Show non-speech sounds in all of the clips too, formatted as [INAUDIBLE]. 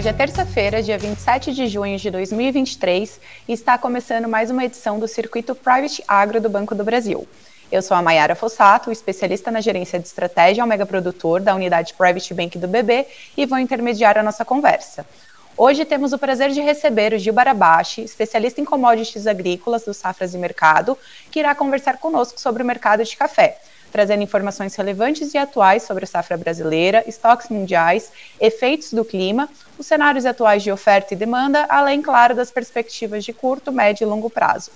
Hoje é terça-feira, dia 27 de junho de 2023, e está começando mais uma edição do Circuito Private Agro do Banco do Brasil. Eu sou a Mayara Fossato, especialista na gerência de estratégia ao mega produtor da unidade Private Bank do BB e vou intermediar a nossa conversa. Hoje temos o prazer de receber o Gil Barabashi, especialista em commodities agrícolas do Safras e Mercado, que irá conversar conosco sobre o mercado de café, trazendo informações relevantes e atuais sobre a safra brasileira, estoques mundiais, efeitos do clima, os cenários atuais de oferta e demanda, além, claro, das perspectivas de curto, médio e longo prazo.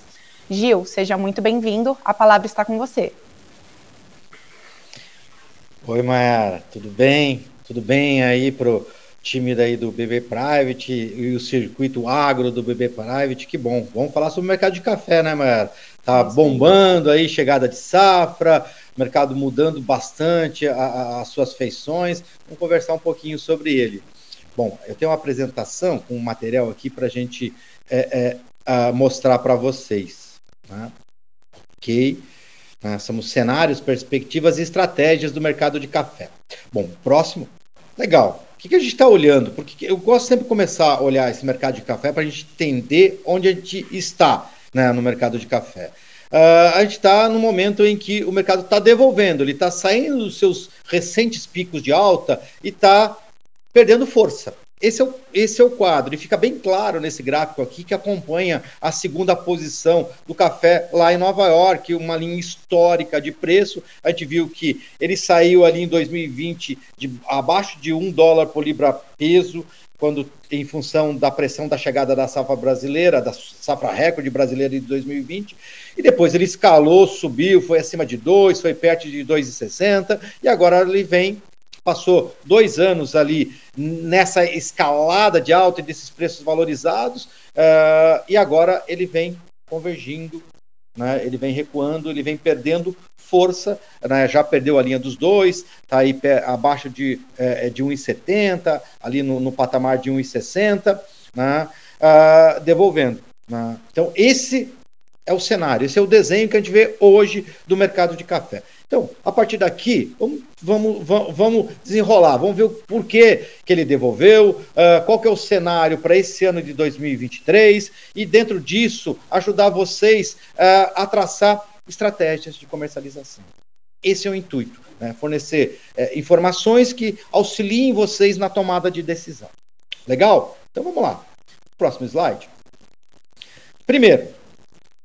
Gil, seja muito bem-vindo, a palavra está com você. Oi, Mayara, tudo bem? Tudo bem aí pro time daí do BB Private e o circuito agro do BB Private, que bom. Vamos falar sobre o mercado de café, né, Mayara? Tá bombando aí, chegada de safra, mercado mudando bastante as suas feições. Vamos conversar um pouquinho sobre ele. Bom, eu tenho uma apresentação com um material aqui para a gente é, é, mostrar para vocês. Né? Ok? Né? Somos cenários, perspectivas e estratégias do mercado de café. Bom, próximo. Legal. O que, que a gente está olhando? Porque eu gosto sempre de começar a olhar esse mercado de café para a gente entender onde a gente está né, no mercado de café. Uh, a gente está no momento em que o mercado está devolvendo, ele está saindo dos seus recentes picos de alta e está perdendo força. Esse é, o, esse é o quadro, e fica bem claro nesse gráfico aqui que acompanha a segunda posição do café lá em Nova York, uma linha histórica de preço. A gente viu que ele saiu ali em 2020 de abaixo de um dólar por libra peso, quando em função da pressão da chegada da safra brasileira, da safra recorde brasileira de 2020, e depois ele escalou, subiu, foi acima de 2, foi perto de 2,60, e agora ele vem, passou dois anos ali nessa escalada de alta e desses preços valorizados, uh, e agora ele vem convergindo, né, ele vem recuando, ele vem perdendo força, né, já perdeu a linha dos dois, está aí abaixo de, é, de 1,70, ali no, no, patamar de 1,60, né, uh, devolvendo. Né. Então, esse é o cenário, esse é o desenho que a gente vê hoje do mercado de café. Então, a partir daqui, vamos, vamos, vamos desenrolar, vamos ver o porquê que ele devolveu, uh, qual que é o cenário para esse ano de 2023 e dentro disso ajudar vocês uh, a traçar estratégias de comercialização. Esse é o intuito, né? fornecer uh, informações que auxiliem vocês na tomada de decisão. Legal? Então vamos lá. Próximo slide. Primeiro,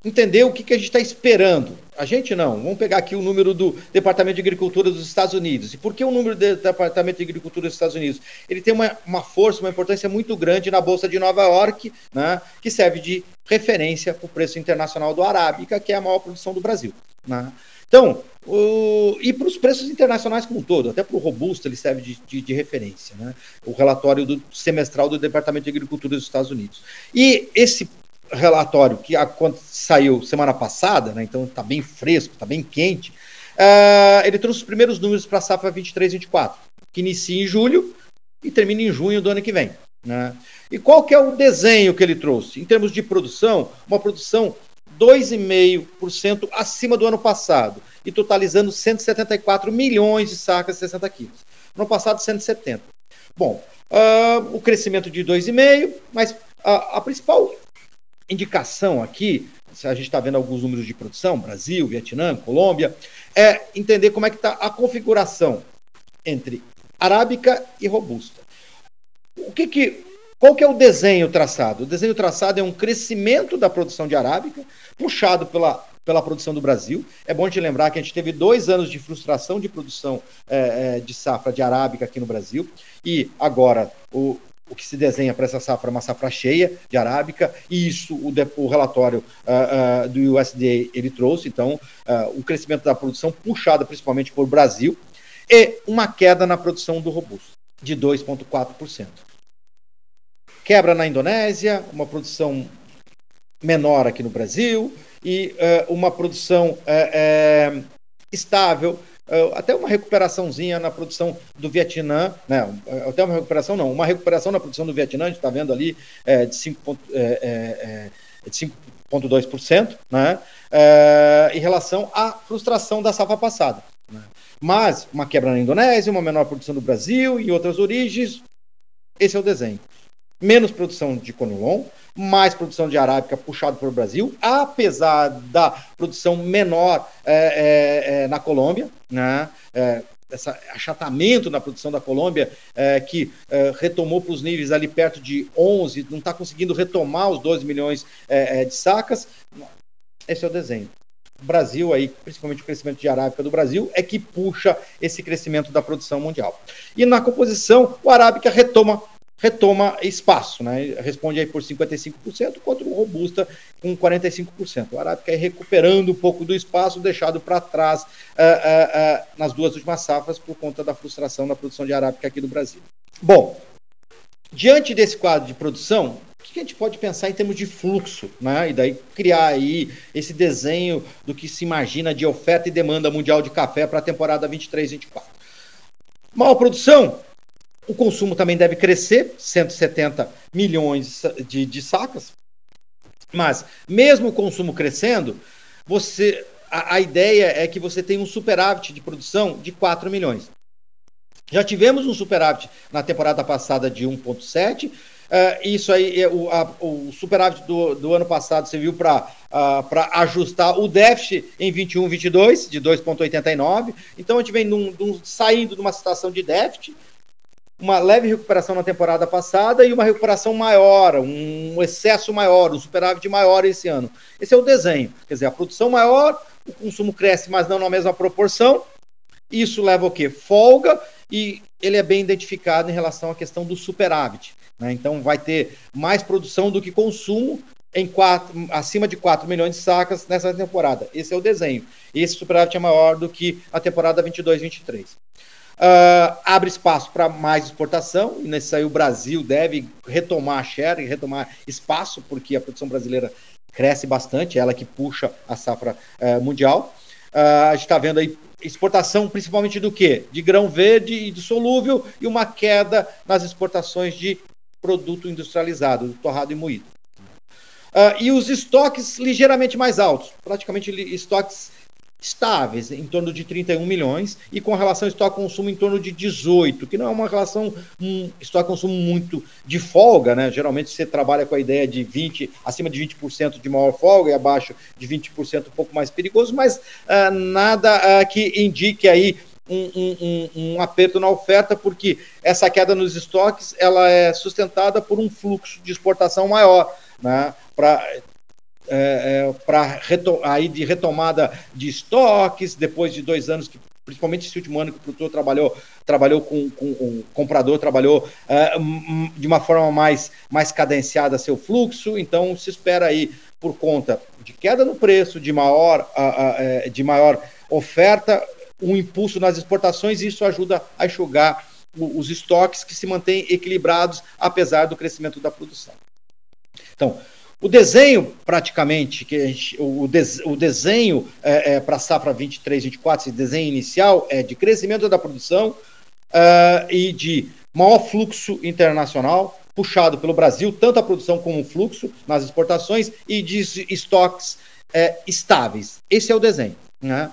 entender o que, que a gente está esperando. A gente não. Vamos pegar aqui o número do Departamento de Agricultura dos Estados Unidos. E por que o número do Departamento de Agricultura dos Estados Unidos? Ele tem uma, uma força, uma importância muito grande na Bolsa de Nova York, né, que serve de referência para o preço internacional do Arábica, que é a maior produção do Brasil. Né? Então, o, e para os preços internacionais como um todo, até para o robusto ele serve de, de, de referência, né? o relatório do, semestral do Departamento de Agricultura dos Estados Unidos. E esse relatório que saiu semana passada, né, então está bem fresco, está bem quente, uh, ele trouxe os primeiros números para a safra 23-24, que inicia em julho e termina em junho do ano que vem. Né? E qual que é o desenho que ele trouxe? Em termos de produção, uma produção 2,5% acima do ano passado e totalizando 174 milhões de sacas de 60 quilos. No ano passado, 170. Bom, uh, o crescimento de 2,5%, mas a, a principal indicação aqui, se a gente está vendo alguns números de produção, Brasil, Vietnã, Colômbia, é entender como é que está a configuração entre arábica e robusta. O que que, qual que é o desenho traçado? O desenho traçado é um crescimento da produção de arábica, puxado pela, pela produção do Brasil. É bom te lembrar que a gente teve dois anos de frustração de produção é, é de safra de arábica aqui no Brasil, e agora o, o que se desenha para essa safra é uma safra cheia de arábica, e isso o, o relatório uh, uh, do USDA ele trouxe, então, uh, o crescimento da produção puxada principalmente por Brasil, e uma queda na produção do robusto, de 2,4%. Quebra na Indonésia, uma produção menor aqui no Brasil, e uma produção estável eh, até uma recuperaçãozinha na produção do Vietnã, né? até uma recuperação não, uma recuperação na produção do Vietnã, a gente está vendo ali é, de 5,2%, é, é, né? É, em relação à frustração da safra passada. Né? Mas uma quebra na Indonésia, uma menor produção do Brasil e outras origens, esse é o desenho. menos produção de conilon, mais produção de arábica puxado para o Brasil, apesar da produção menor é, é, é, na Colômbia, né? É, esse achatamento na produção da Colômbia, é, que é, retomou para os níveis ali perto de 11, não está conseguindo retomar os 12 milhões de sacas. Esse é o desenho. O Brasil aí, principalmente o crescimento de arábica do Brasil, é que puxa esse crescimento da produção mundial. E na composição, o arábica retoma retoma espaço, né? Responde aí por 55%, contra o robusta com 45%. O arábica é recuperando um pouco do espaço deixado para trás uh, uh, uh, nas duas últimas safras por conta da frustração da produção de arábica aqui do Brasil. Bom, diante desse quadro de produção, o que a gente pode pensar em termos de fluxo, né? E daí criar aí esse desenho do que se imagina de oferta e demanda mundial de café para a temporada 23-24. Maior produção, o consumo também deve crescer, 170 milhões de, de sacas. Mas, mesmo o consumo crescendo, você a, a, ideia é que você tem um superávit de produção de 4 milhões. Já tivemos um superávit na temporada passada de 1,7. Uh, eh, isso aí, o, a, o superávit do, do, ano passado serviu para uh, ajustar o déficit em 21, 22, de 2,89. Então a gente vem num, num, saindo de uma situação de déficit uma leve recuperação na temporada passada e uma recuperação maior, um excesso maior, um superávit maior esse ano. Esse é o desenho. Quer dizer, a produção maior, o consumo cresce, mas não na mesma proporção. Isso leva o quê? Folga e ele é bem identificado em relação à questão do superávit. Né? Então vai ter mais produção do que consumo em quatro, acima de 4 milhões de sacas nessa temporada. Esse é o desenho. Esse superávit é maior do que a temporada 22-23. Uh, abre espaço para mais exportação, e nesse aí o Brasil deve retomar a share, retomar espaço, porque a produção brasileira cresce bastante, ela que puxa a safra uh, mundial. Uh, a gente está vendo aí exportação principalmente do quê? De grão verde e de solúvel, e uma queda nas exportações de produto industrializado, torrado e moído. Uh, e os estoques ligeiramente mais altos, praticamente estoques estáveis, em torno de 31 milhões, e com relação ao estoque-consumo em torno de 18, que não é uma relação um estoque-consumo muito de folga, né? Geralmente você trabalha com a ideia de 20, acima de 20% de maior folga e abaixo de 20% um pouco mais perigoso, mas uh, nada uh, que indique aí um, um, um, aperto na oferta, porque essa queda nos estoques ela é sustentada por um fluxo de exportação maior, né? Para é, é, para aí de retomada de estoques, depois de dois anos que principalmente esse último ano que o produtor trabalhou, trabalhou com, com comprador, trabalhou é, de uma forma mais, mais cadenciada seu fluxo, então se espera aí por conta de queda no preço, de maior, é, de maior oferta, um impulso nas exportações e isso ajuda a enxugar os estoques que se mantêm equilibrados apesar do crescimento da produção. Então, o desenho, praticamente, que gente, o, des, o, desenho é, é, para a safra 23, 24, esse desenho inicial é de crescimento da produção uh, e de maior fluxo internacional, puxado pelo Brasil, tanto a produção como o fluxo nas exportações e de estoques é, estáveis. Esse é o desenho. Né?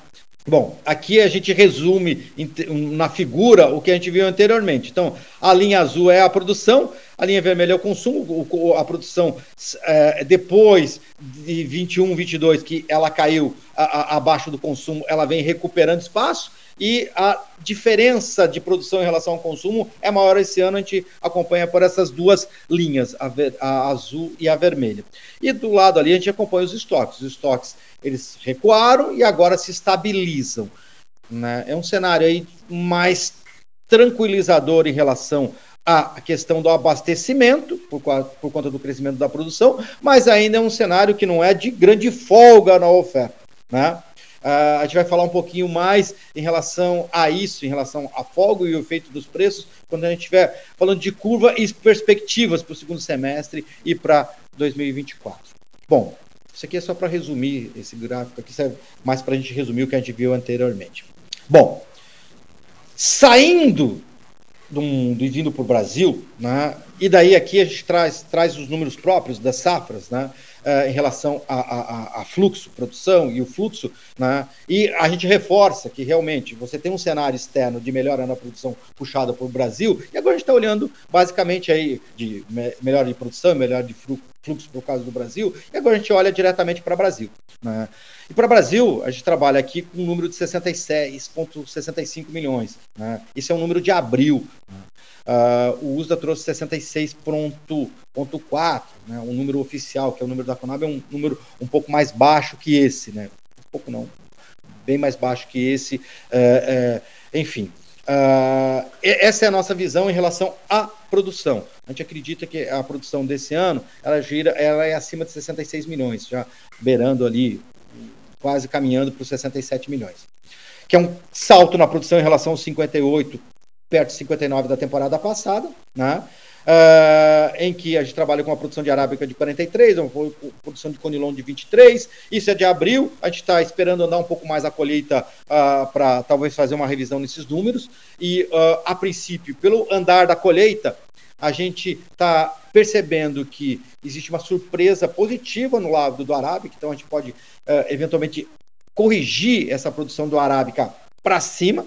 Bom, aqui a gente resume na figura o que a gente viu anteriormente. Então, a linha azul é a produção, a linha vermelha é o consumo, a produção é, depois de 21, 22, que ela caiu a, a, abaixo do consumo, ela vem recuperando espaço e a diferença de produção em relação ao consumo é maior esse ano, a gente acompanha por essas duas linhas, a, ver, a azul e a vermelha. E do lado ali a gente acompanha os estoques. Os estoques eles recuaram e agora se estabilizam. Né? É um cenário aí mais tranquilizador em relação à questão do abastecimento, por, por conta do crescimento da produção, mas ainda é um cenário que não é de grande folga na oferta. Né? Uh, a gente vai falar um pouquinho mais em relação a isso, em relação a folga e o efeito dos preços, quando a gente estiver falando de curva e perspectivas para o segundo semestre e para 2024. Bom, isso aqui é só para resumir esse gráfico aqui, serve mais para a gente resumir o que a gente viu anteriormente. Bom, saindo do, e vindo para o Brasil, né, e daí aqui a gente traz, traz os números próprios das safras, né, uh, em relação a, a, a, fluxo, produção e o fluxo, né? e a gente reforça que realmente você tem um cenário externo de melhora na produção puxada o Brasil, e agora a gente está olhando basicamente aí de me melhora de produção, melhora de fluxo, por causa do Brasil, e agora a gente olha diretamente para o Brasil. Né? E para o Brasil, a gente trabalha aqui com um número de 66,65 milhões. Né? Isso é um número de abril. Uh, o USDA trouxe 66,4, né? um número oficial, que é o número da Conab, é um número um pouco mais baixo que esse, né? Um pouco não, bem mais baixo que esse. Uh, uh, enfim, Uh, essa é a nossa visão em relação à produção. A gente acredita que a produção desse ano ela gira, ela é acima de 66 milhões, já beirando ali, quase caminhando para os 67 milhões, que é um salto na produção em relação aos 58 perto de 59 da temporada passada, né? Uh, em que a gente trabalha com uma produção de arábica de 43, uma produção de conilon de 23. Isso é de abril. A gente está esperando andar um pouco mais a colheita uh, para talvez fazer uma revisão nesses números. E, uh, a princípio, pelo andar da colheita, a gente está percebendo que existe uma surpresa positiva no lado do arábica, então a gente pode eventualmente corrigir essa produção do arábica para cima,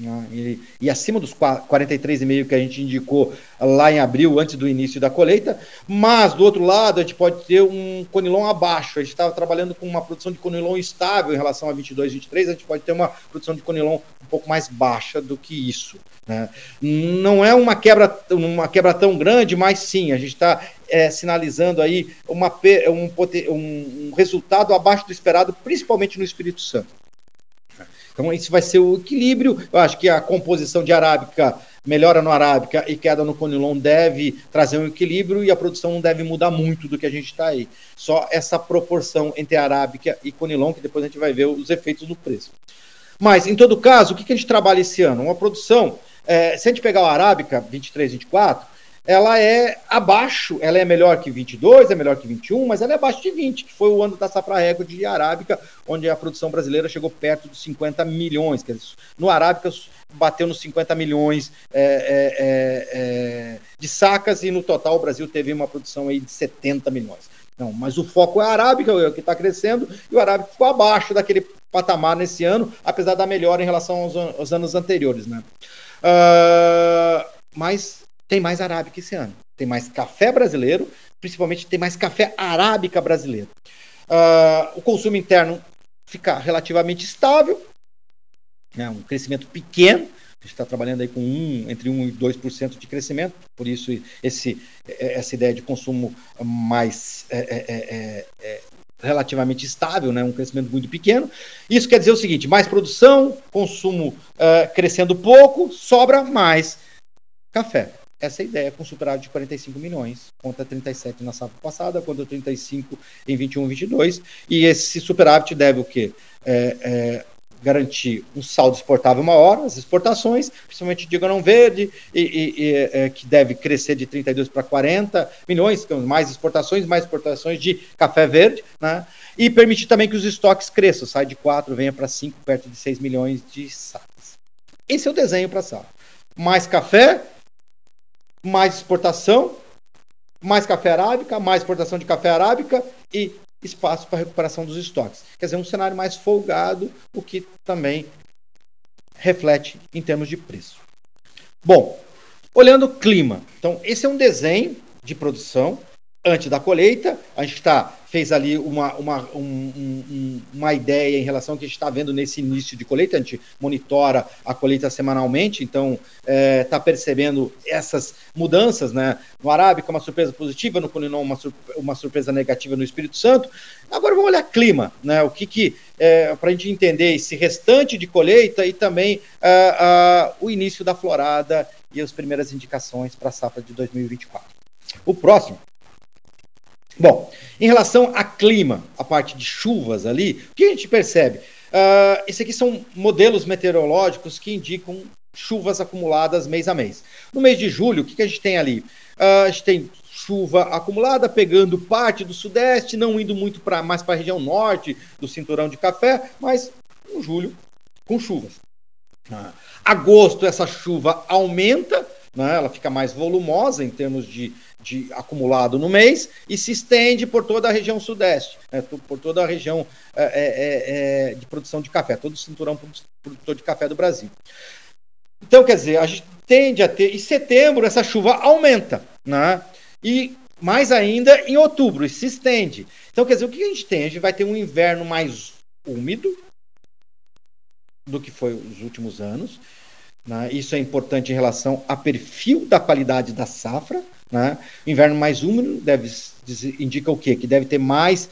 né? E, e, acima dos 43,5 que a gente indicou lá em abril, antes do início da colheita, mas do outro lado a gente pode ter um conilon abaixo. A gente estava trabalhando com uma produção de conilon estável em relação a 22, 23, a gente pode ter uma produção de conilon um pouco mais baixa do que isso. Né? Não é uma quebra, uma quebra tão grande, mas sim, a gente está é, sinalizando aí uma, um, um resultado abaixo do esperado, principalmente no Espírito Santo. Então, isso vai ser o equilíbrio. Eu acho que a composição de arábica, melhora no arábica e queda no conilon deve trazer um equilíbrio e a produção não deve mudar muito do que a gente está aí. Só essa proporção entre arábica e conilon, que depois a gente vai ver os efeitos no preço. Mas, em todo caso, o que, que a gente trabalha esse ano? Uma produção, é, se a gente pegar o arábica 23, 24, ela é abaixo, ela é melhor que 22, é melhor que 21, mas ela é abaixo de 20, que foi o ano da safra recorde de arábica, onde a produção brasileira chegou perto dos 50 milhões. Quer dizer, no arábica bateu nos 50 milhões é, é, é, é, de sacas e no total o Brasil teve uma produção aí de 70 milhões. Não, mas o foco é a arábica, é que está crescendo, e o arábica ficou abaixo daquele patamar nesse ano, apesar da melhora em relação aos, aos anos anteriores. Né? Uh, mas tem mais arábica esse ano. Tem mais café brasileiro, principalmente tem mais café arábica brasileiro. Uh, o consumo interno fica relativamente estável, né, um crescimento pequeno. A gente está trabalhando aí com um, entre 1 e 2% de crescimento, por isso esse, é, essa ideia de consumo mais é, é, é, é, relativamente estável, né, um crescimento muito pequeno. Isso quer dizer o seguinte: mais produção, consumo uh, crescendo pouco, sobra mais café essa é ideia com superávit de 45 milhões, contra 37 na safra passada, contra 35 em 21 22, e esse superávit deve o quê? É, é, garantir um saldo exportável maior, as exportações, principalmente de grão verde, e, e, e é, que deve crescer de 32 para 40 milhões, mais exportações, mais exportações de café verde, né? e permitir também que os estoques cresçam, sai de 4, venha para 5, perto de 6 milhões de sacas. Esse é o desenho para a safra. Mais café, mais exportação, mais café arábica, mais exportação de café arábica e espaço para recuperação dos estoques. Quer dizer, um cenário mais folgado, o que também reflete em termos de preço. Bom, olhando o clima. Então, esse é um desenho de produção antes da colheita. A gente está fez ali uma, uma, um, um, uma ideia em relação ao que a gente está vendo nesse início de colheita. A gente monitora a colheita semanalmente, então está é, tá percebendo essas mudanças. Né? No Arábica, uma surpresa positiva, no Colinon, uma, uma surpresa negativa no Espírito Santo. Agora vamos olhar clima, né? o que, que é, para a gente entender esse restante de colheita e também uh, o início da florada e as primeiras indicações para a safra de 2024. O próximo Bom, em relação a clima, a parte de chuvas ali, o que a gente percebe? Uh, esse aqui são modelos meteorológicos que indicam chuvas acumuladas mês a mês. No mês de julho, o que, que a gente tem ali? Uh, a gente tem chuva acumulada pegando parte do sudeste, não indo muito para mais para a região norte do cinturão de café, mas em julho com chuvas. Uh, agosto essa chuva aumenta né? ela fica mais volumosa em termos de, de acumulado no mês e se estende por toda a região sudeste, né? por toda a região é, é, é, de produção de café, todo o cinturão produtor de café do Brasil. Então, quer dizer, a gente tende a ter, em setembro essa chuva aumenta, né? E mais ainda em outubro, e se estende. Então, quer dizer, o que a gente tem? A gente vai ter um inverno mais úmido do que foi os últimos anos. Né? Isso é importante em relação a perfil da qualidade da safra. Né? Inverno mais úmido deve, indica o quê? Que deve ter mais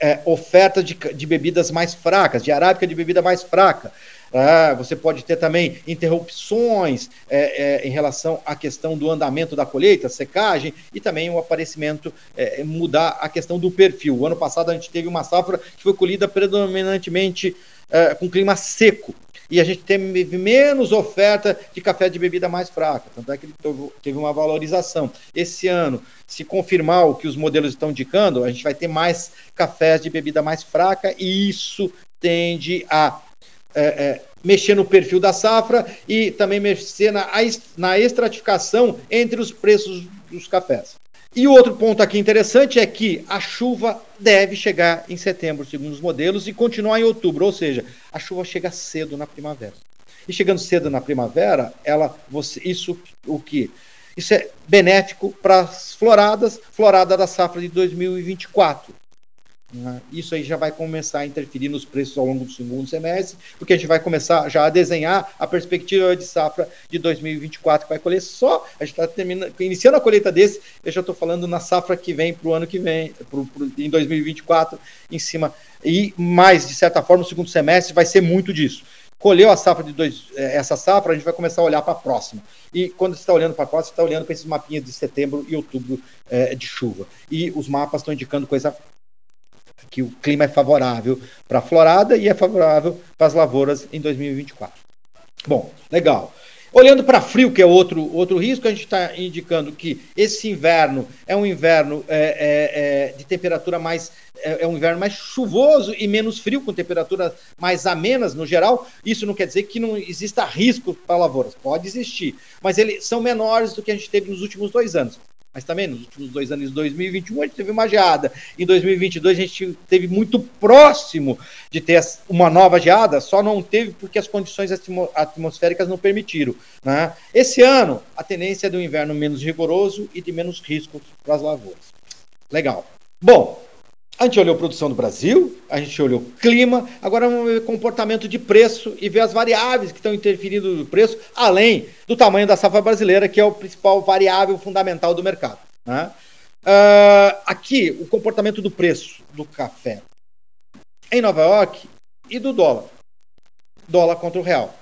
é, oferta de, de bebidas mais fracas, de arábica de bebida mais fraca. Ah, você pode ter também interrupções é, é, em relação à questão do andamento da colheita, secagem e também o aparecimento, é, mudar a questão do perfil. O ano passado a gente teve uma safra que foi colhida predominantemente é, com clima seco e a gente teve menos oferta de café de bebida mais fraca, tanto é que ele teve uma valorização. Esse ano, se confirmar o que os modelos estão indicando, a gente vai ter mais cafés de bebida mais fraca e isso tende a é, é, mexer no perfil da safra e também mexer na, na estratificação entre os preços dos cafés. E o outro ponto aqui interessante é que a chuva deve chegar em setembro, segundo os modelos, e continuar em outubro, ou seja, a chuva chega cedo na primavera. E chegando cedo na primavera, ela, você, isso o que? Isso é benéfico para as floradas, florada da safra de 2024. Né? Isso aí já vai começar a interferir nos preços ao longo do segundo semestre, porque a gente vai começar já a desenhar a perspectiva de safra de 2024, que vai colher só. A gente está iniciando a colheita desse, eu já estou falando na safra que vem para o ano que vem, pro, pro, em 2024, em cima. E mais, de certa forma, o segundo semestre vai ser muito disso colheu a safra de dois, eh, essa safra, a gente vai começar a olhar para a próxima. E quando você está olhando para a próxima, você está olhando para esses mapinhas de setembro e outubro é, de chuva. E os mapas estão indicando coisa que o clima é favorável para a florada e é favorável para as lavouras em 2024. Bom, legal. Olhando para frio, que é outro, outro risco, a gente está indicando que esse inverno é um inverno é, é, é, de temperatura mais. É, é, um inverno mais chuvoso e menos frio, com temperaturas mais amenas no geral. Isso não quer dizer que não exista risco para lavouras, pode existir, mas eles são menores do que a gente teve nos últimos dois anos. Mas também nos últimos dois anos, em 2021, a gente teve uma geada. Em 2022, a gente teve muito próximo de ter uma nova geada, só não teve porque as condições atmosféricas não permitiram. Né? Esse ano, a tendência é do inverno menos rigoroso e de menos riscos para as lavouras. Legal. Bom, a gente olhou produção do Brasil, a gente olhou clima, agora vamos ver comportamento de preço e ver as variáveis que estão interferindo no preço, além do tamanho da safra brasileira, que é o principal variável fundamental do mercado. Né? Uh, aqui, o comportamento do preço do café em Nova York e do dólar. Dólar contra o real.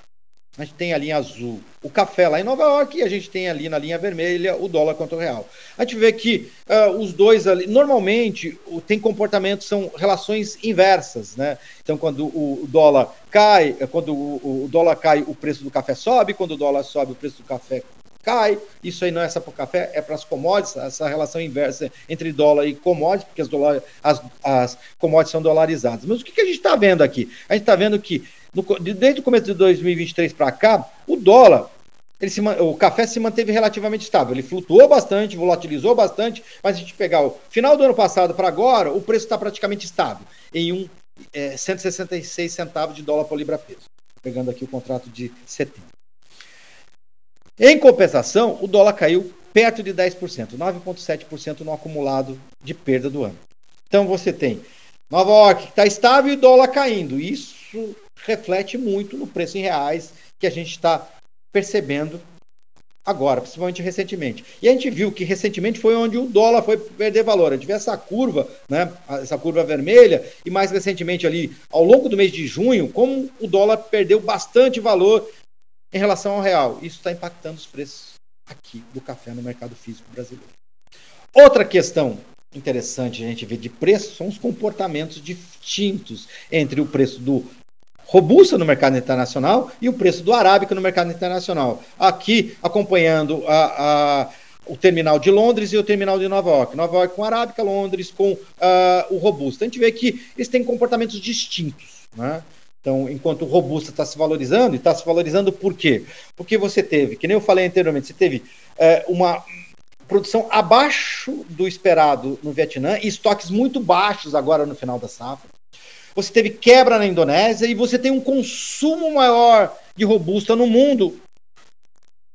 A gente tem a linha azul o café lá em Nova York e a gente tem ali na linha vermelha o dólar contra o real. A gente vê que uh, os dois ali, normalmente, tem comportamentos, são relações inversas, né? Então, quando o dólar cai, quando o, o dólar cai, o preço do café sobe, quando o dólar sobe, o preço do café cai. Isso aí não é só para o café, é para as commodities, essa relação inversa entre dólar e commodities, porque as, as, as commodities são dolarizadas. Mas o que, que a gente está vendo aqui? A gente está vendo que no, desde o começo de 2023 para cá, o dólar, ele se, o café se manteve relativamente estável. Ele flutuou bastante, volatilizou bastante, mas a gente pegar o final do ano passado para agora, o preço está praticamente estável, em um é, 166 centavos de dólar por libra-peso. Pegando aqui o contrato de setembro. Em compensação, o dólar caiu perto de 10%, 9,7% no acumulado de perda do ano. Então você tem Nova York está estável e dólar caindo. Isso reflete muito no preço em reais que a gente está percebendo agora, principalmente recentemente. E a gente viu que recentemente foi onde o dólar foi perder valor. A gente vê essa curva, né, essa curva vermelha, e mais recentemente ali, ao longo do mês de junho, como o dólar perdeu bastante valor em relação ao real. Isso está impactando os preços aqui do café no mercado físico brasileiro. Outra questão interessante a gente ver de preço são os comportamentos distintos entre o preço do robusta no mercado internacional e o preço do arábica no mercado internacional. Aqui, acompanhando a, a, o terminal de Londres e o terminal de Nova York. Nova York com arábica, Londres com uh, o robusta. A gente vê que eles têm comportamentos distintos. Né? Então, enquanto o robusta está se valorizando, e está se valorizando por quê? Porque você teve, que nem eu falei anteriormente, você teve é, uma produção abaixo do esperado no Vietnã e estoques muito baixos agora no final da safra. Você teve quebra na Indonésia e você tem um consumo maior de robusta no mundo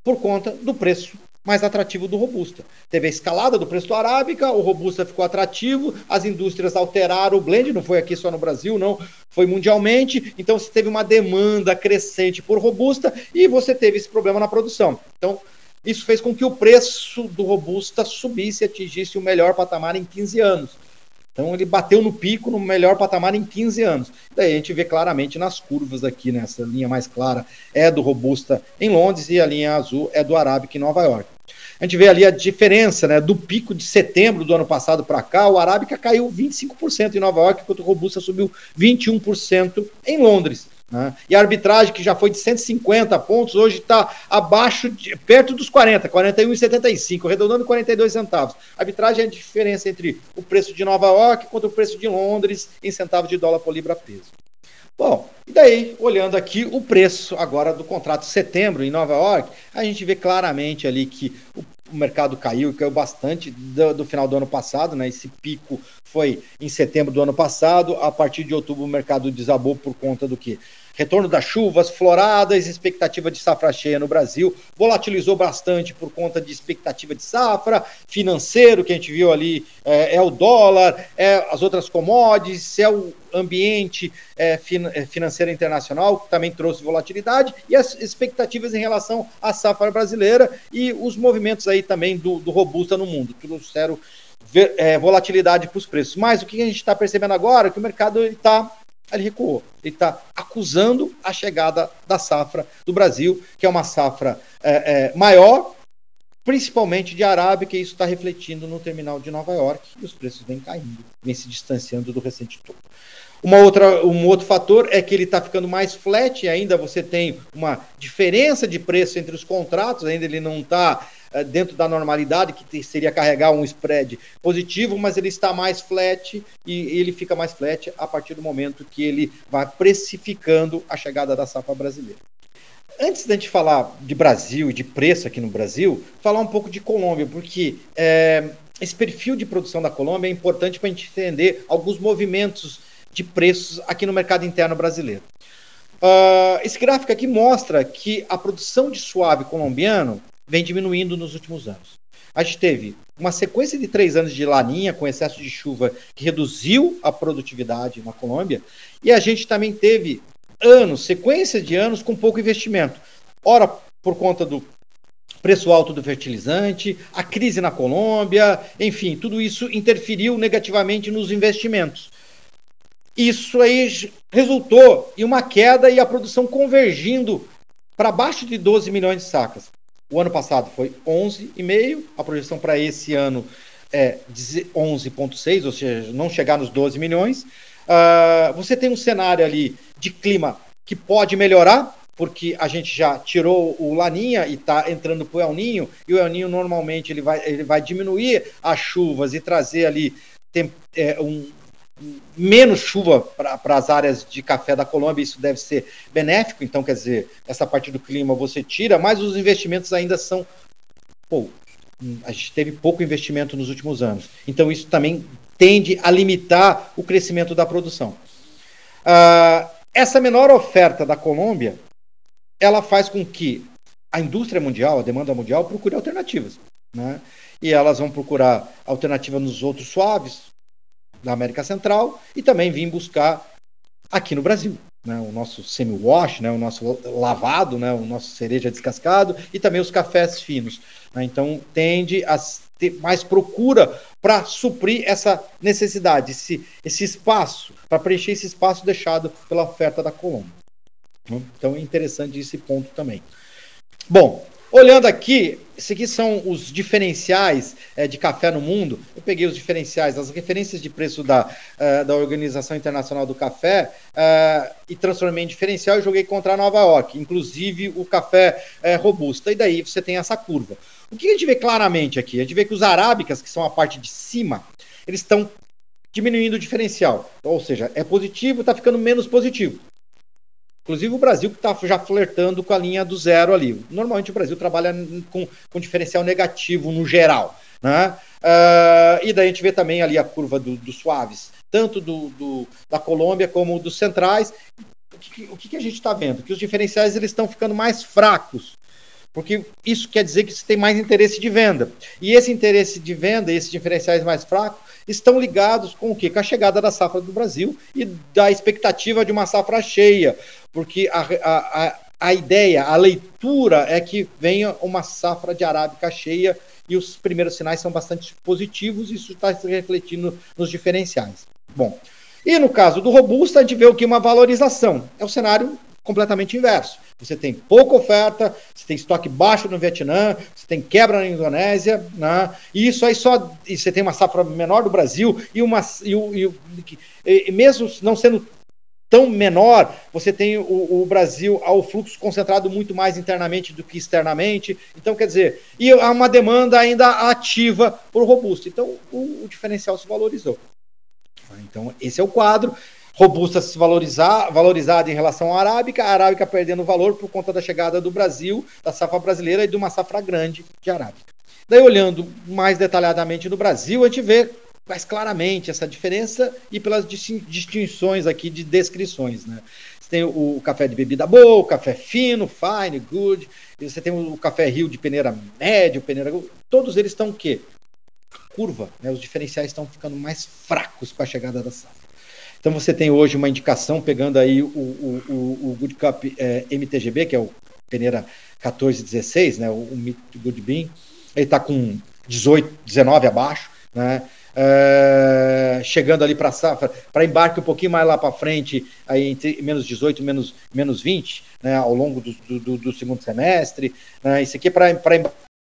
por conta do preço mais atrativo do Robusta. Teve a escalada do preço do Arábica, o Robusta ficou atrativo, as indústrias alteraram o blend, não foi aqui só no Brasil, não, foi mundialmente, então você teve uma demanda crescente por Robusta e você teve esse problema na produção. Então, isso fez com que o preço do Robusta subisse e atingisse o melhor patamar em 15 anos. Então ele bateu no pico, no melhor patamar em 15 anos. Daí a gente vê claramente nas curvas aqui, nessa linha mais clara é do Robusta em Londres e a linha azul é do Arábica em Nova York. A gente vê ali a diferença né, do pico de setembro do ano passado para cá, o Arábica caiu 25% em Nova York, enquanto o Robusta subiu 21% em Londres. Né? E a arbitragem, que já foi de 150 pontos, hoje está abaixo, de, perto dos 40, 41,75, arredondando 42 centavos. A arbitragem é a diferença entre o preço de Nova York contra o preço de Londres em centavos de dólar por libra peso. Bom, e daí, olhando aqui o preço agora do contrato de setembro em Nova York, a gente vê claramente ali que o o mercado caiu, caiu bastante do, do, final do ano passado, né? Esse pico foi em setembro do ano passado, a partir de outubro o mercado desabou por conta do que? Retorno das chuvas, floradas, expectativa de safra cheia no Brasil, volatilizou bastante por conta de expectativa de safra, financeiro, que a gente viu ali é, é o dólar, é as outras commodities, é o ambiente é, fin é, financeiro internacional, que também trouxe volatilidade, e as expectativas em relação à safra brasileira e os movimentos aí também do, do robusta no mundo, trouxeram é, volatilidade para os preços. Mas o que a gente está percebendo agora é que o mercado está ele recuou. Ele está acusando a chegada da safra do Brasil, que é uma safra é, é, maior, principalmente de Arábica, e isso está refletindo no terminal de Nova York, e os preços vêm caindo, vêm se distanciando do recente topo. Uma outra, um outro fator é que ele está ficando mais flat, ainda você tem uma diferença de preço entre os contratos, ainda ele não está dentro da normalidade, que seria carregar um spread positivo, mas ele está mais flat e ele fica mais flat a partir do momento que ele vai precificando a chegada da safra brasileira. Antes da gente falar de Brasil e de preço aqui no Brasil, falar um pouco de Colômbia, porque é, esse perfil de produção da Colômbia é importante para a gente entender alguns movimentos de preços aqui no mercado interno brasileiro. Uh, esse gráfico aqui mostra que a produção de suave colombiano vem diminuindo nos últimos anos. A gente teve uma sequência de três anos de laninha com excesso de chuva que reduziu a produtividade na Colômbia, e a gente também teve anos, sequência de anos com pouco investimento. Ora, por conta do preço alto do fertilizante, a crise na Colômbia, enfim, tudo isso interferiu negativamente nos investimentos. Isso aí resultou em uma queda e a produção convergindo para baixo de 12 milhões de sacas. O ano passado foi 11,5, a projeção para esse ano é 11,6, ou seja, não chegar nos 12 milhões. Uh, você tem um cenário ali de clima que pode melhorar, porque a gente já tirou o Laninha e está entrando para o El Ninho, e o El Ninho normalmente ele vai, ele vai diminuir as chuvas e trazer ali tem, é, um, menos chuva para as áreas de café da Colômbia, isso deve ser benéfico, então quer dizer, essa parte do clima você tira, mas os investimentos ainda são pô, a gente teve pouco investimento nos últimos anos. Então isso também tende a limitar o crescimento da produção. Uh, essa menor oferta da Colômbia, ela faz com que a indústria mundial, a demanda mundial, procure alternativas. Né? E elas vão procurar alternativa nos outros suaves, da América Central e também vim buscar aqui no Brasil. Né, o nosso semi-wash, né, o nosso lavado, né, o nosso cereja descascado e também os cafés finos. Né, então, tende a ter mais procura para suprir essa necessidade, esse, esse espaço, para preencher esse espaço deixado pela oferta da Colômbia. Né. Então, é interessante esse ponto também. Bom, Olhando aqui, esses aqui são os diferenciais é, de café no mundo. Eu peguei os diferenciais, as referências de preço da, uh, da Organização Internacional do Café uh, e transformei em diferencial e joguei contra Nova York, inclusive o café uh, robusta. E daí você tem essa curva. O que a gente vê claramente aqui? A gente vê que os arábicas, que são a parte de cima, eles estão diminuindo o diferencial. Ou seja, é positivo, está ficando menos positivo. Inclusive o Brasil que está já flertando com a linha do zero ali. Normalmente o Brasil trabalha com, com diferencial negativo no geral. Né? Uh, e daí a gente vê também ali a curva dos do suaves, tanto do, do, da Colômbia como dos centrais. O que, o que a gente está vendo? Que os diferenciais eles estão ficando mais fracos porque isso quer dizer que você tem mais interesse de venda. E esse interesse de venda, esses diferenciais mais fracos, estão ligados com o quê? Com a chegada da safra do Brasil e da expectativa de uma safra cheia, porque a, a, a, ideia, a leitura é que venha uma safra de arábica cheia e os primeiros sinais são bastante positivos, e isso está se refletindo nos diferenciais. Bom, e no caso do robusto, a gente vê o que? Uma valorização. É o cenário completamente inverso. Você tem pouca oferta, você tem estoque baixo no Vietnã, você tem quebra na Indonésia, né? e isso aí só. E você tem uma safra menor do Brasil, e uma. E, e, e mesmo não sendo tão menor, você tem o, o, Brasil ao fluxo concentrado muito mais internamente do que externamente. Então, quer dizer, e há uma demanda ainda ativa por robusto. Então, o, o diferencial se valorizou. Então, esse é o quadro robusta se valorizar, valorizada em relação à arábica, a arábica perdendo valor por conta da chegada do Brasil, da safra brasileira e de uma safra grande de arábica. Daí, olhando mais detalhadamente no Brasil, a gente vê mais claramente essa diferença e pelas distinções aqui de descrições. Né? Você tem o, café de bebida boa, o café fino, fine, good, você tem o café rio de peneira médio, peneira. Todos eles estão o quê? Curva, né? os diferenciais estão ficando mais fracos com a chegada da safra. Então você tem hoje uma indicação, pegando aí o, o, o, o Good Cup é, MTGB, que é o peneira 1416, né, o, o Good Bean, ele está com 18, 19 abaixo, né, é, chegando ali para safra, para embarque um pouquinho mais lá para frente, aí entre menos 18 menos, menos 20, né, ao longo do, do, do segundo semestre. Né, isso aqui é para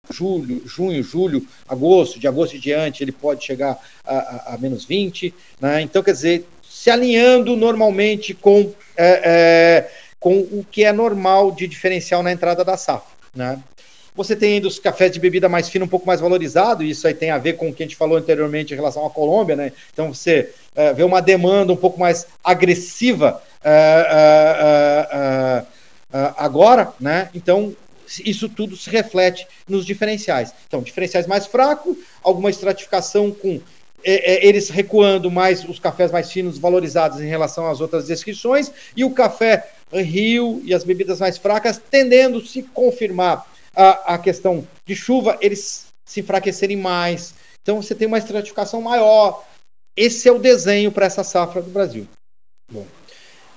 julho, junho, julho, agosto, de agosto em diante, ele pode chegar a, a, a menos 20. Né, então, quer dizer, se alinhando normalmente com, é, é, com o que é normal de diferencial na entrada da safra. Né? Você tem ainda os cafés de bebida mais fino um pouco mais valorizado, e isso aí tem a ver com o que a gente falou anteriormente em relação à Colômbia, né? Então você é, vê uma demanda um pouco mais agressiva é, é, é, agora, né? Então isso tudo se reflete nos diferenciais. Então, diferenciais mais fracos, alguma estratificação com é, é, eles recuando mais os cafés mais finos valorizados em relação às outras descrições, e o café rio e as bebidas mais fracas tendendo se confirmar a, a questão de chuva, eles se enfraquecerem mais. Então você tem uma estratificação maior. Esse é o desenho para essa safra do Brasil. Bom.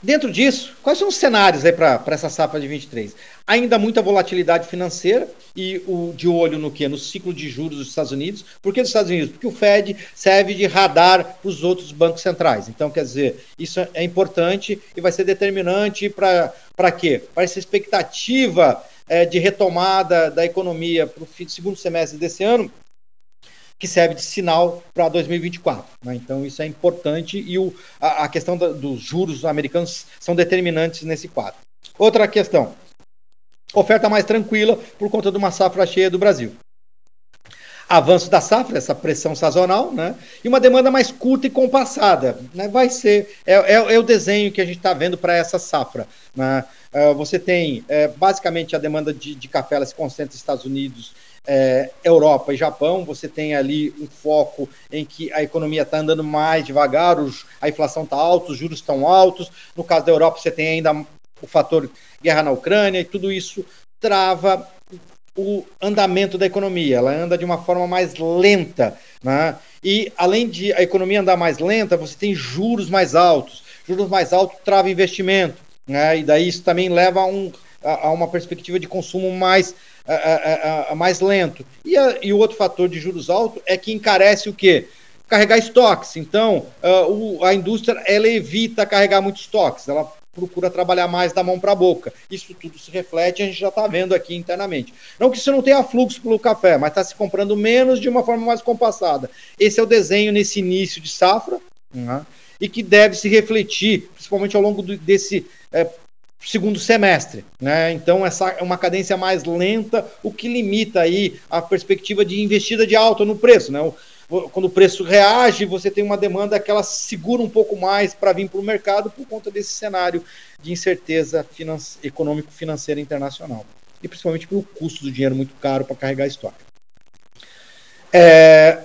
Dentro disso, quais são os cenários para essa safra de 23? Ainda muita volatilidade financeira e o de olho no que? No ciclo de juros dos Estados Unidos. Por que dos Estados Unidos? Porque o Fed serve de radar para os outros bancos centrais. Então, quer dizer, isso é importante e vai ser determinante para quê? Para essa expectativa é, de retomada da economia para o segundo semestre desse ano, que serve de sinal para 2024. Né? Então, isso é importante e o, a, a questão da, dos juros americanos são determinantes nesse quadro. Outra questão: oferta mais tranquila por conta de uma safra cheia do Brasil. Avanço da safra, essa pressão sazonal, né? E uma demanda mais curta e compassada. Né? Vai ser. É, é, é o desenho que a gente está vendo para essa safra. Né? Uh, você tem é, basicamente a demanda de, de café ela se concentra nos Estados Unidos é, Europa e Japão, você tem ali um foco em que a economia está andando mais devagar, os, a inflação está alta, os juros estão altos. No caso da Europa, você tem ainda o fator guerra na Ucrânia, e tudo isso trava o andamento da economia. Ela anda de uma forma mais lenta. Né? E além de a economia andar mais lenta, você tem juros mais altos. Juros mais altos trava investimento. Né? E daí isso também leva a, um, a, a uma perspectiva de consumo mais a, mais lento. E, e, o outro fator de juros altos é que encarece o quê? Carregar estoques. Então, uh, o, a indústria ela evita carregar muitos estoques, ela procura trabalhar mais da mão para a boca. Isso tudo se reflete, a gente já está vendo aqui internamente. Não que isso não tenha fluxo pelo café, mas está se comprando menos de uma forma mais compassada. Esse é o desenho nesse início de safra, uhum, e que deve se refletir, principalmente ao longo do, desse é, segundo semestre, né? Então essa é uma cadência mais lenta, o que limita aí a perspectiva de investida de alta no preço, né? Quando o preço reage, você tem uma demanda que ela segura um pouco mais para vir para o mercado por conta desse cenário de incerteza finance, econômico-financeira internacional. E principalmente pelo custo do dinheiro muito caro para carregar estoque. É,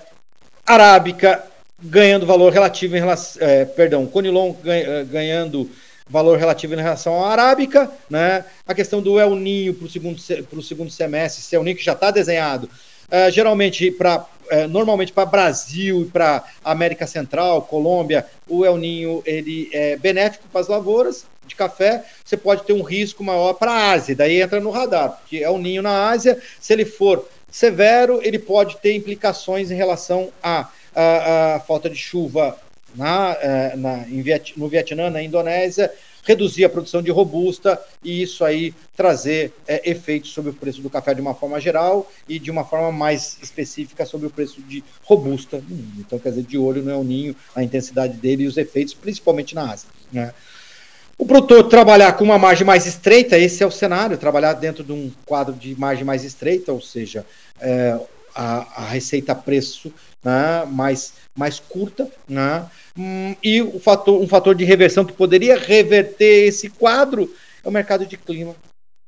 arábica ganhando valor relativo em relação. É, perdão, Conilon ganha, ganhando valor relativo em relação à arábica, né? A questão do El Ninho para o segundo, segundo semestre, se é o Ninho que já está desenhado, uh, geralmente para uh, normalmente para Brasil e para América Central, Colômbia, o El Ninho ele é benéfico para as lavouras de café. Você pode ter um risco maior para a Ásia, daí entra no radar, porque é o Ninho na Ásia, se ele for severo, ele pode ter implicações em relação à a, a, a, falta de chuva na, eh, na, Viet, no Vietnã, na Indonésia, reduzir a produção de robusta e isso aí trazer é, efeitos sobre o preço do café de uma forma geral e de uma forma mais específica sobre o preço de robusta Então, quer dizer, de olho no El Ninho, a intensidade dele e os efeitos, principalmente na Ásia. Né? O produtor trabalhar com uma margem mais estreita, esse é o cenário, trabalhar dentro de um quadro de margem mais estreita, ou seja, é, a, a receita preço né, mais, mais curta, né, hum, e o fator, um fator de reversão que poderia reverter esse quadro é o mercado de clima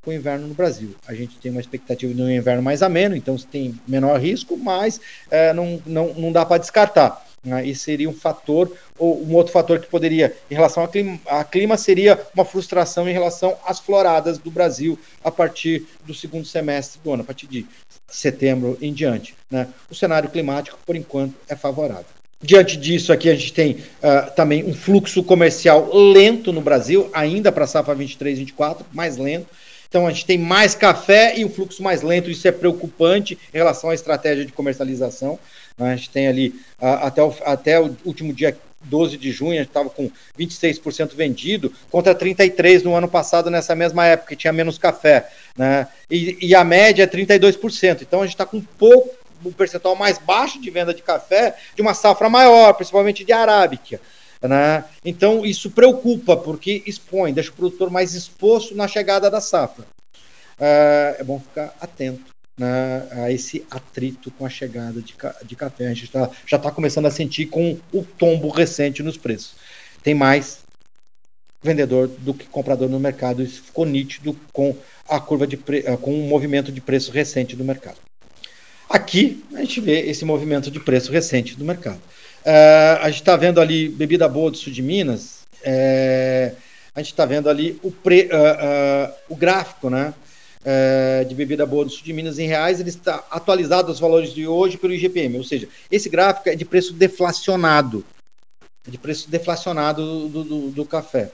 com o inverno no Brasil. A gente tem uma expectativa de um inverno mais ameno, então tem menor risco, mas é, não, não, não dá para descartar. Né? E seria um fator, ou um outro fator que poderia, em relação ao clima, a clima, seria uma frustração em relação às floradas do Brasil a partir do segundo semestre do ano, a partir de setembro em diante. Né? O cenário climático, por enquanto, é favorável. Diante disso, aqui a gente tem uh, também um fluxo comercial lento no Brasil, ainda para a safra 23, 24, mais lento. Então a gente tem mais café e um fluxo mais lento, isso é preocupante em relação à estratégia de comercialização. A gente tem ali uh, até, o, até o último dia 12 de junho, a gente estava com 26% vendido, contra 33% no ano passado, nessa mesma época, que tinha menos café. Né? E, e a média é 32%. Então a gente está com pouco, um percentual mais baixo de venda de café de uma safra maior, principalmente de arábica. Né? Então isso preocupa, porque expõe, deixa o produtor mais exposto na chegada da safra. É, é bom ficar atento né, a esse atrito com a chegada de, de café. A gente tá, já está começando a sentir com o tombo recente nos preços. Tem mais vendedor do que comprador no mercado. Isso ficou nítido com a curva de com o movimento de preço recente do mercado. Aqui a gente vê esse movimento de preço recente do mercado. Uh, a gente está vendo ali bebida boa do sul de Minas. É, a gente está vendo ali o, pre, uh, uh, o gráfico, né? é, de bebida boa do sul de Minas em reais, ele está atualizado aos valores de hoje pelo IGPM, ou seja, esse gráfico é de preço deflacionado, de preço deflacionado do, do, do café.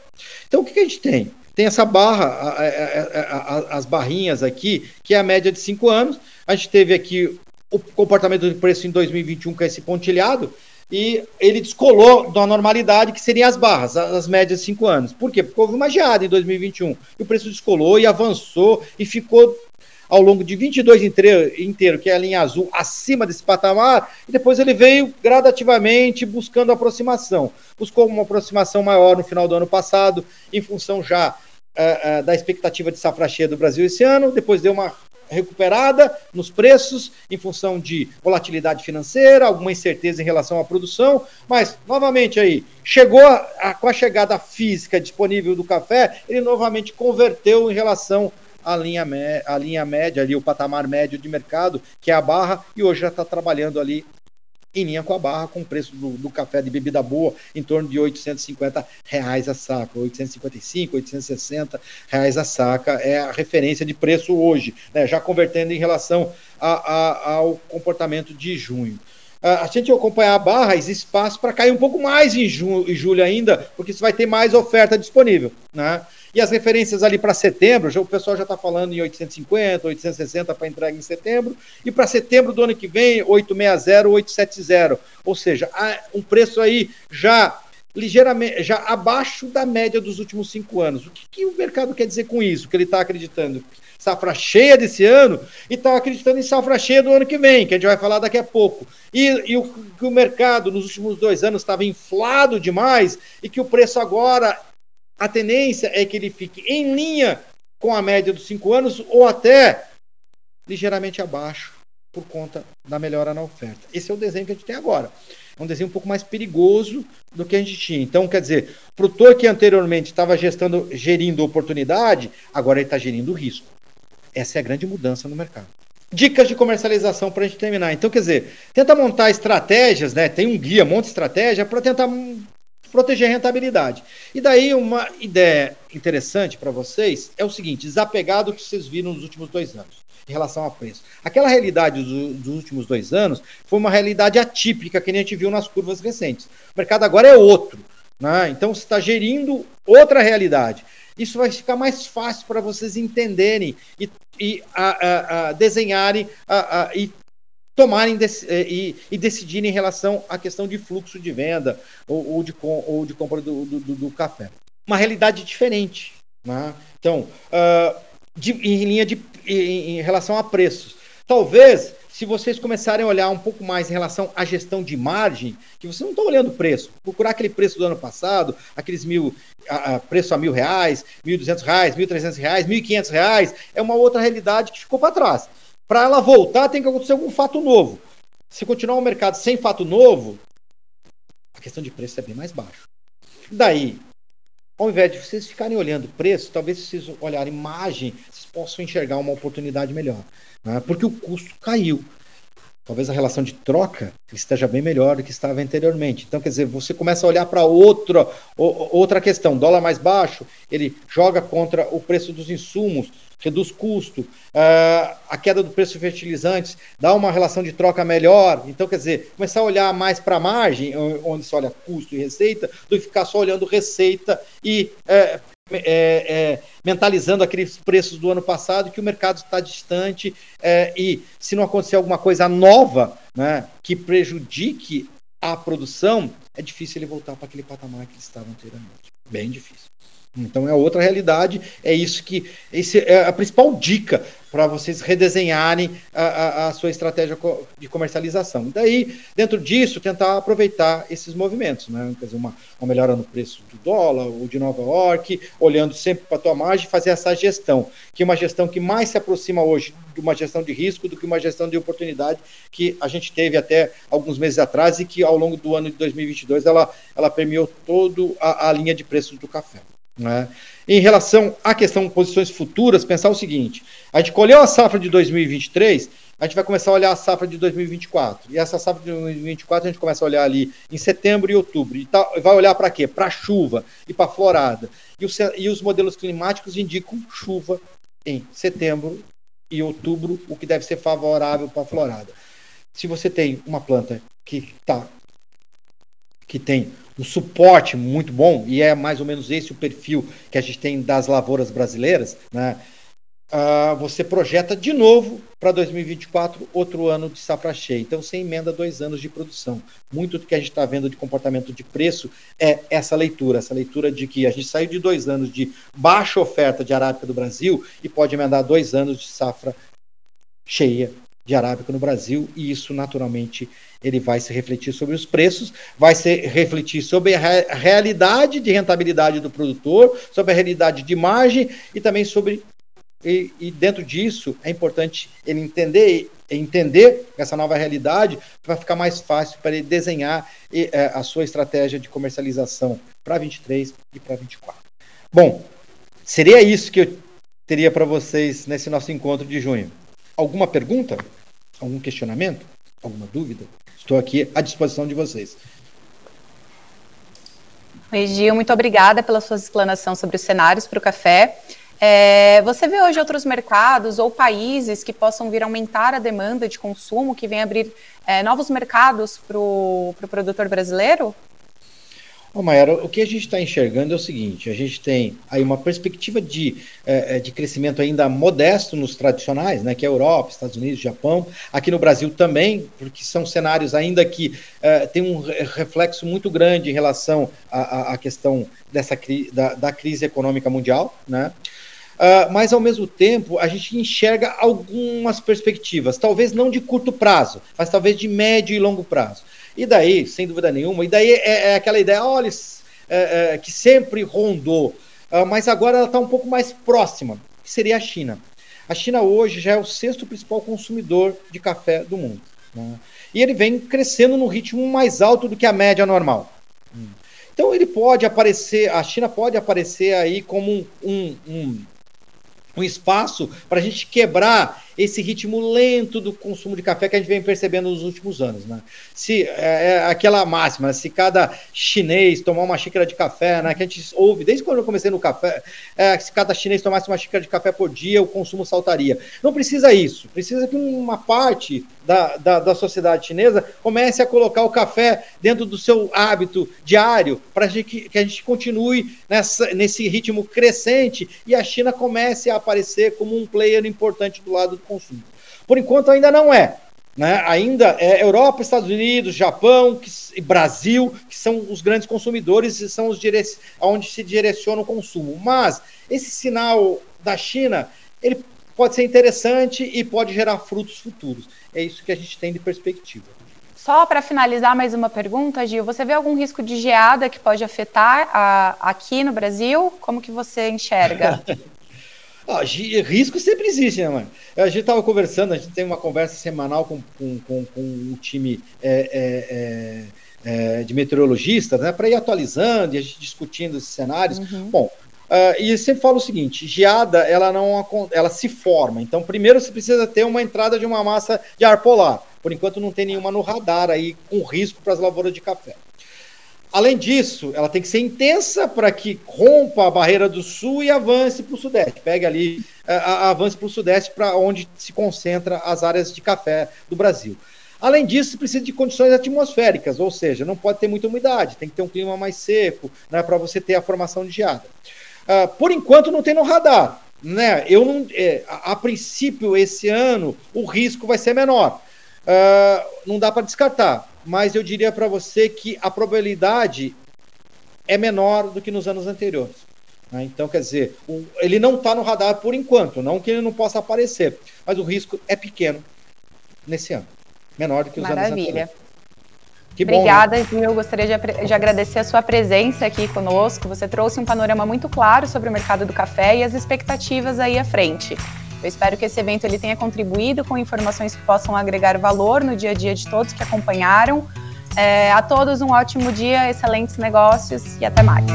Então, o que, que, a gente tem? Tem essa barra, a, a, a, as barrinhas aqui, que é a média de cinco anos. A gente teve aqui o comportamento do preço em 2021 com esse pontilhado, e ele descolou da normalidade que seriam as barras, as médias de cinco anos. Por quê? Porque houve uma geada em 2021 e o preço descolou e avançou e ficou ao longo de 22 inteiro, inteiro, que é a linha azul, acima desse patamar, e depois ele veio gradativamente buscando aproximação. Buscou uma aproximação maior no final do ano passado, em função já uh, uh, da expectativa de safra cheia do Brasil esse ano, depois deu uma recuperada nos preços em função de volatilidade financeira, alguma incerteza em relação à produção, mas novamente aí chegou a, a, com a chegada física disponível do café, ele novamente converteu em relação à linha, à linha média ali, o patamar médio de mercado, que é a barra, e hoje já está trabalhando ali em linha com a barra, com o preço do, do, café de bebida boa em torno de 850 reais a saca, 855, 860 reais a saca é a referência de preço hoje, né, já convertendo em relação a, a, ao comportamento de junho. Uh, a gente acompanhar a barra, existe espaço para cair um pouco mais em, ju em julho ainda, porque você vai ter mais oferta disponível. Né? E as referências ali para setembro, já, o pessoal já está falando em 850, 860 para entrega em setembro, e para setembro do ano que vem, 860, 870. Ou seja, um preço aí já ligeiramente, já abaixo da média dos últimos cinco anos. O que, que o mercado quer dizer com isso? Que ele está acreditando? Safra cheia desse ano e está acreditando em safra cheia do ano que vem, que a gente vai falar daqui a pouco. E, e o, que o mercado nos últimos dois anos estava inflado demais e que o preço agora a tendência é que ele fique em linha com a média dos cinco anos ou até ligeiramente abaixo por conta da melhora na oferta. Esse é o desenho que a gente tem agora. É um desenho um pouco mais perigoso do que a gente tinha. Então, quer dizer, o produtor que anteriormente estava gestando, gerindo oportunidade, agora ele está gerindo risco. Essa é a grande mudança no mercado. Dicas de comercialização para a gente terminar. Então, quer dizer, tenta montar estratégias, né? Tem um guia, monta estratégia para tentar proteger a rentabilidade. E daí uma ideia interessante para vocês é o seguinte: desapegar do que vocês viram nos últimos dois anos em relação a preço. Aquela realidade dos, últimos dois anos foi uma realidade atípica que a gente viu nas curvas recentes. O mercado agora é outro. Né? Então você está gerindo outra realidade. Isso vai ficar mais fácil para vocês entenderem e, e a, a, a desenharem e tomarem eh, e, e, decidirem em relação à questão de fluxo de venda ou, ou de, ou de compra do, do, do, café. Uma realidade diferente. Né? Então, uh, de, em linha de em, em relação a preços. Talvez, se vocês começarem a olhar um pouco mais em relação à gestão de margem, que vocês não estão olhando preço, procurar aquele preço do ano passado, aqueles mil, a, a, preço a mil reais, mil duzentos reais, mil trezentos reais, mil quinhentos reais, é uma outra realidade que ficou para trás. Para ela voltar, tem que acontecer algum fato novo. Se continuar o mercado sem fato novo, a questão de preço é bem mais baixo. Daí, ao invés de vocês ficarem olhando preço, talvez vocês olharem margem, vocês possam enxergar uma oportunidade melhor. Né? Porque o custo caiu. Talvez a relação de troca esteja bem melhor do que estava anteriormente. Então, quer dizer, você começa a olhar para outra, outra questão. Dólar mais baixo, ele joga contra o preço dos insumos, reduz custo, uh, a queda do preço de fertilizantes dá uma relação de troca melhor. Então, quer dizer, começar a olhar mais para a margem, onde se olha custo e receita, do que ficar só olhando receita e é, é, é, mentalizando aqueles preços do ano passado que o mercado está distante é, e se não acontecer alguma coisa nova né, que prejudique a produção, é difícil ele voltar para aquele patamar que ele estava anteriormente. Bem difícil. Então é outra realidade, é isso que esse é a principal dica para vocês redesenharem a, a, a, sua estratégia de comercialização. E daí, dentro disso, tentar aproveitar esses movimentos, né? Quer dizer, uma, uma melhora no preço do dólar ou de Nova York, olhando sempre para a tua margem, fazer essa gestão, que é uma gestão que mais se aproxima hoje de uma gestão de risco do que uma gestão de oportunidade que a gente teve até alguns meses atrás e que ao longo do ano de 2022 ela, ela permeou toda a, a linha de preços do café. Né? Em relação à questão de posições futuras, pensar o seguinte: a gente colheu a safra de 2023, a gente vai começar a olhar a safra de 2024. E essa safra de 2024 a gente começa a olhar ali em setembro e outubro. E tá, vai olhar para quê? Para chuva e para florada. E, o, e os modelos climáticos indicam chuva em setembro e outubro, o que deve ser favorável para a florada. Se você tem uma planta que tá que tem um suporte muito bom, e é mais ou menos esse o perfil que a gente tem das lavouras brasileiras, né? Uh, você projeta de novo para 2024 outro ano de safra cheia. Então você emenda dois anos de produção. Muito do que a gente está vendo de comportamento de preço é essa leitura, essa leitura de que a gente saiu de dois anos de baixa oferta de arábica do Brasil e pode emendar dois anos de safra cheia de arábica no Brasil, e isso naturalmente ele vai se refletir sobre os preços, vai se refletir sobre a realidade de rentabilidade do produtor, sobre a realidade de margem e também sobre e, e dentro disso é importante ele entender entender essa nova realidade para ficar mais fácil para ele desenhar é, a sua estratégia de comercialização para 23 e para 24. Bom, seria isso que eu teria para vocês nesse nosso encontro de junho. Alguma pergunta? Algum questionamento? Alguma dúvida? Estou aqui à disposição de vocês. Gil, muito obrigada pela sua explanação sobre os cenários para o café. É, você vê hoje outros mercados ou países que possam vir aumentar a demanda de consumo, que vem abrir é, novos mercados para o pro produtor brasileiro? Ô, Mayara, o que a gente está enxergando é o seguinte: a gente tem aí uma perspectiva de, é, é, de crescimento ainda modesto nos tradicionais, né, que é Europa, Estados Unidos, Japão, aqui no Brasil também, porque são cenários ainda que é, tem um reflexo muito grande em relação à, à questão dessa cri da, da crise econômica mundial, né? Uh, mas ao mesmo tempo a gente enxerga algumas perspectivas, talvez não de curto prazo, mas talvez de médio e longo prazo. E daí, sem dúvida nenhuma, e daí é, é aquela ideia, olha, é, é, que sempre rondou, uh, mas agora ela está um pouco mais próxima, que seria a China. A China hoje já é o sexto principal consumidor de café do mundo. Né? E ele vem crescendo num ritmo mais alto do que a média normal. Então ele pode aparecer, a China pode aparecer aí como um, um, um, um espaço para a gente quebrar esse ritmo lento do consumo de café que a gente vem percebendo nos últimos anos. Né? Se é, é aquela máxima, se cada chinês tomar uma xícara de café, né, que a gente ouve desde quando eu comecei no café, é, se cada chinês tomasse uma xícara de café por dia, o consumo saltaria. Não precisa isso, precisa que uma parte da, da, da sociedade chinesa comece a colocar o café dentro do seu hábito diário para que, que a gente continue nessa, nesse ritmo crescente e a China comece a aparecer como um player importante do lado do consumo. Por enquanto ainda não é. Né? Ainda é Europa, Estados Unidos, Japão que, e Brasil, que são os grandes consumidores e são os direc onde se direciona o consumo. Mas esse sinal da China, ele pode ser interessante e pode gerar frutos futuros. É isso que a gente tem de perspectiva. Só para finalizar mais uma pergunta, Gil, você vê algum risco de geada que pode afetar a, aqui no Brasil? Como que você enxerga? [LAUGHS] Ah, risco sempre existe, né, mano? A gente estava conversando, a gente tem uma conversa semanal com, com, com, com um time é, é, é, é de meteorologistas, né, para ir atualizando e a gente discutindo esses cenários. Uhum. Bom, Uh, e sempre falo o seguinte: geada ela não ela se forma. Então, primeiro você precisa ter uma entrada de uma massa de ar polar. Por enquanto, não tem nenhuma no radar aí com risco para as lavouras de café. Além disso, ela tem que ser intensa para que rompa a barreira do sul e avance para o sudeste. Pegue ali, avance para o sudeste, para onde se concentra as áreas de café do Brasil. Além disso, precisa de condições atmosféricas, ou seja, não pode ter muita umidade, tem que ter um clima mais seco né, para você ter a formação de geada. Uh, por enquanto, não tem no radar. Né? Eu não, é, a, a, princípio, esse ano, o risco vai ser menor. Uh, não dá para descartar mas eu diria para você que a probabilidade é menor do que nos anos anteriores. Né? Então, quer dizer, o, ele não está no radar por enquanto, não que ele não possa aparecer, mas o risco é pequeno nesse ano, menor do que os Maravilha. anos anteriores. Que Obrigada, bom, né? Gil. Eu gostaria de, de, agradecer a sua presença aqui conosco. Você trouxe um panorama muito claro sobre o mercado do café e as expectativas aí à frente. Eu espero que esse evento ele tenha contribuído com informações que possam agregar valor no dia a dia de todos que acompanharam. É, a todos um ótimo dia, excelentes negócios e até mais.